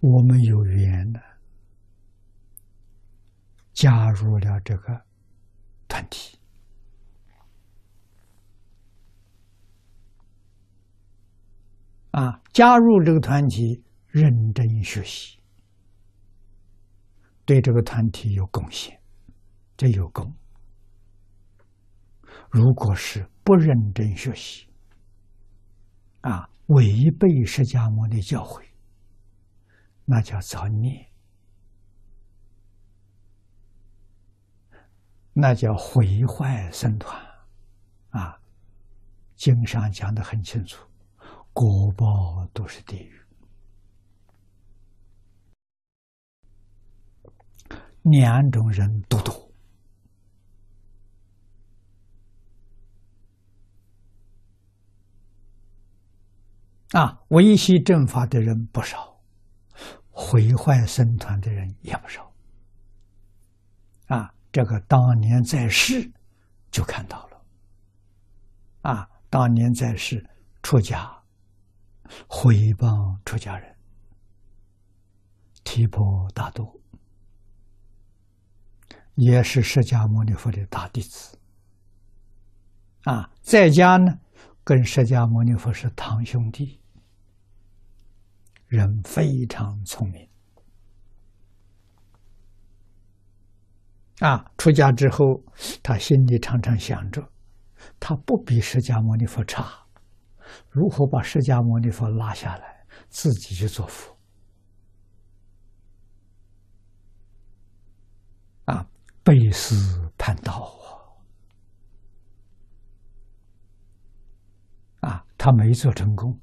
我们有缘的加入了这个团体啊，加入这个团体，认真学习，对这个团体有贡献，这有功。如果是不认真学习，啊，违背释迦牟尼教诲，那叫造孽，那叫毁坏僧团，啊，经上讲的很清楚，果报都是地狱，两种人都多。啊，维系正法的人不少，毁坏僧团的人也不少。啊，这个当年在世就看到了。啊，当年在世出家，毁谤出家人，提婆达多也是释迦牟尼佛的大弟子。啊，在家呢。跟释迦牟尼佛是堂兄弟，人非常聪明。啊，出家之后，他心里常常想着，他不比释迦牟尼佛差，如何把释迦牟尼佛拉下来，自己去做佛？啊，背思叛道。他没做成功，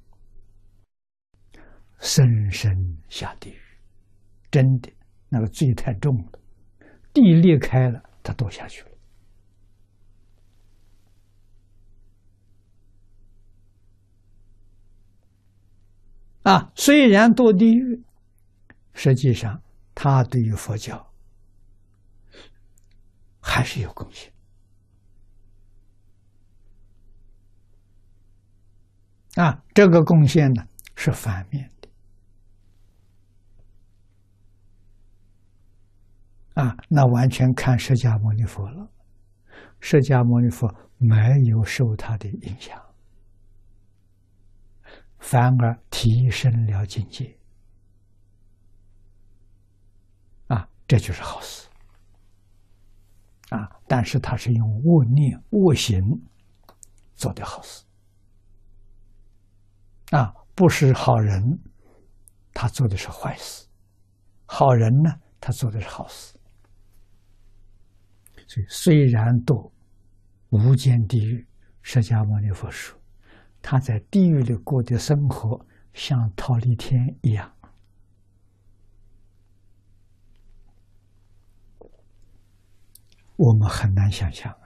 深深下地狱，真的那个罪太重了，地裂开了，他堕下去了。啊，虽然堕地狱，实际上他对于佛教还是有贡献。啊，这个贡献呢是反面的。啊，那完全看释迦牟尼佛了。释迦牟尼佛没有受他的影响，反而提升了境界。啊，这就是好事。啊，但是他是用恶念、恶行做的好事。啊，不是好人，他做的是坏事；好人呢，他做的是好事。所以，虽然堕无间地狱，释迦牟尼佛说，他在地狱里过的生活像桃李天一样，我们很难想象啊。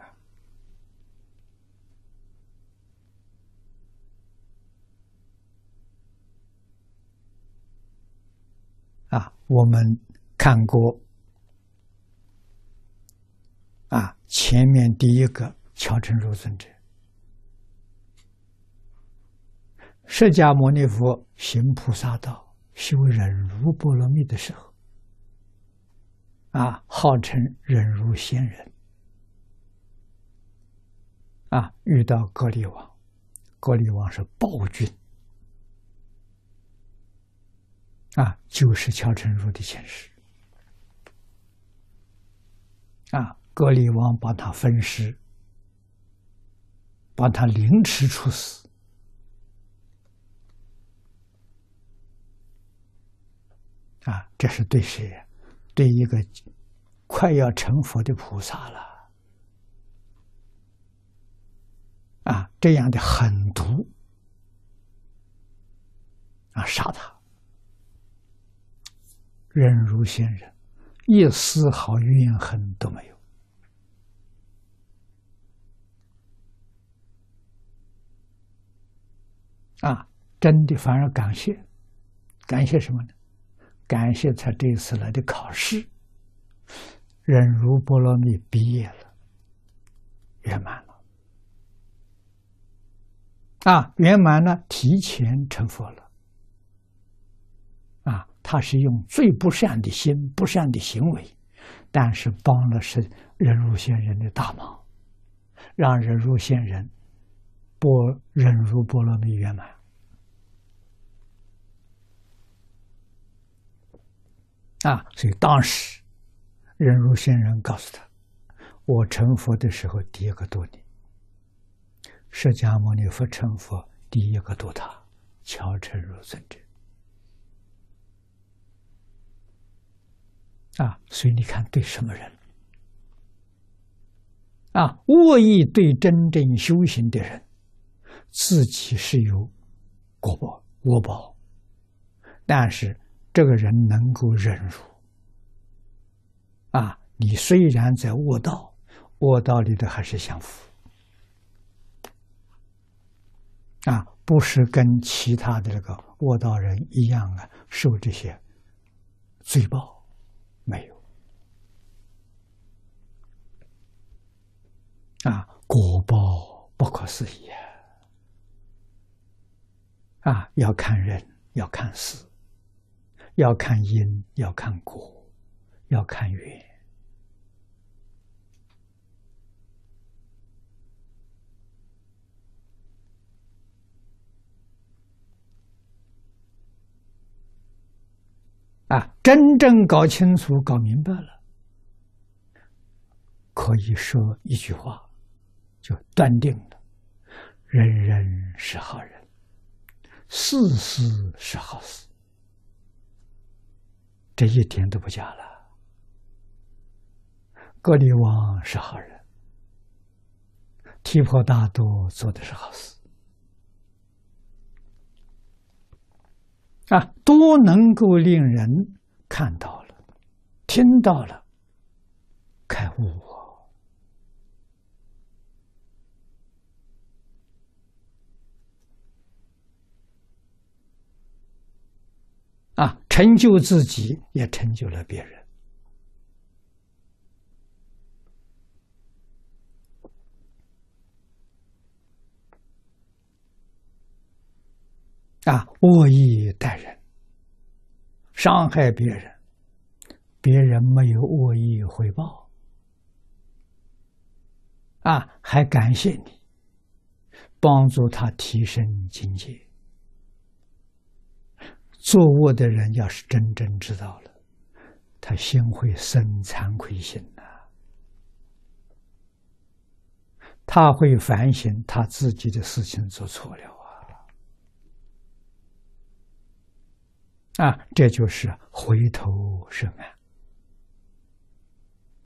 啊，我们看过啊，前面第一个乔成如尊者，释迦牟尼佛行菩萨道、修忍辱波罗蜜的时候，啊，号称忍辱仙人，啊，遇到格利王，格利王是暴君。啊，就是乔成儒的前世。啊，格里王把他分尸，把他凌迟处死。啊，这是对谁？对一个快要成佛的菩萨了。啊，这样的狠毒，啊，杀他。忍如仙人，一丝毫怨恨都没有。啊，真的反而感谢，感谢什么呢？感谢他这次来的考试，忍辱波罗蜜毕业了，圆满了。啊，圆满了，提前成佛了。啊他是用最不善的心、不善的行为，但是帮了是忍辱仙人的大忙，让忍辱仙人波忍辱波罗蜜圆满。啊，所以当时忍辱仙人告诉他：“我成佛的时候，第一个度你；释迦牟尼佛成佛，第一个度他，乔成如尊者。”啊，所以你看，对什么人？啊，恶意对真正修行的人，自己是有果报、恶报，但是。这个人能够忍辱啊！你虽然在恶道，恶道里的还是享福啊，不是跟其他的这个恶道人一样啊，受这些罪报，没有啊，果报不可思议啊！啊，要看人，要看事。要看因，要看果，要看缘啊！真正搞清楚、搞明白了，可以说一句话，就断定了：人人是好人，事事是好事。这一点都不假了。格里王是好人，提婆达多做的是好事，啊，都能够令人看到了，听到了，开悟。啊，成就自己，也成就了别人。啊，恶意待人，伤害别人，别人没有恶意回报，啊，还感谢你，帮助他提升境界。作恶的人要是真正知道了，他心会生惭愧心呐，他会反省他自己的事情做错了啊，啊，这就是回头是岸。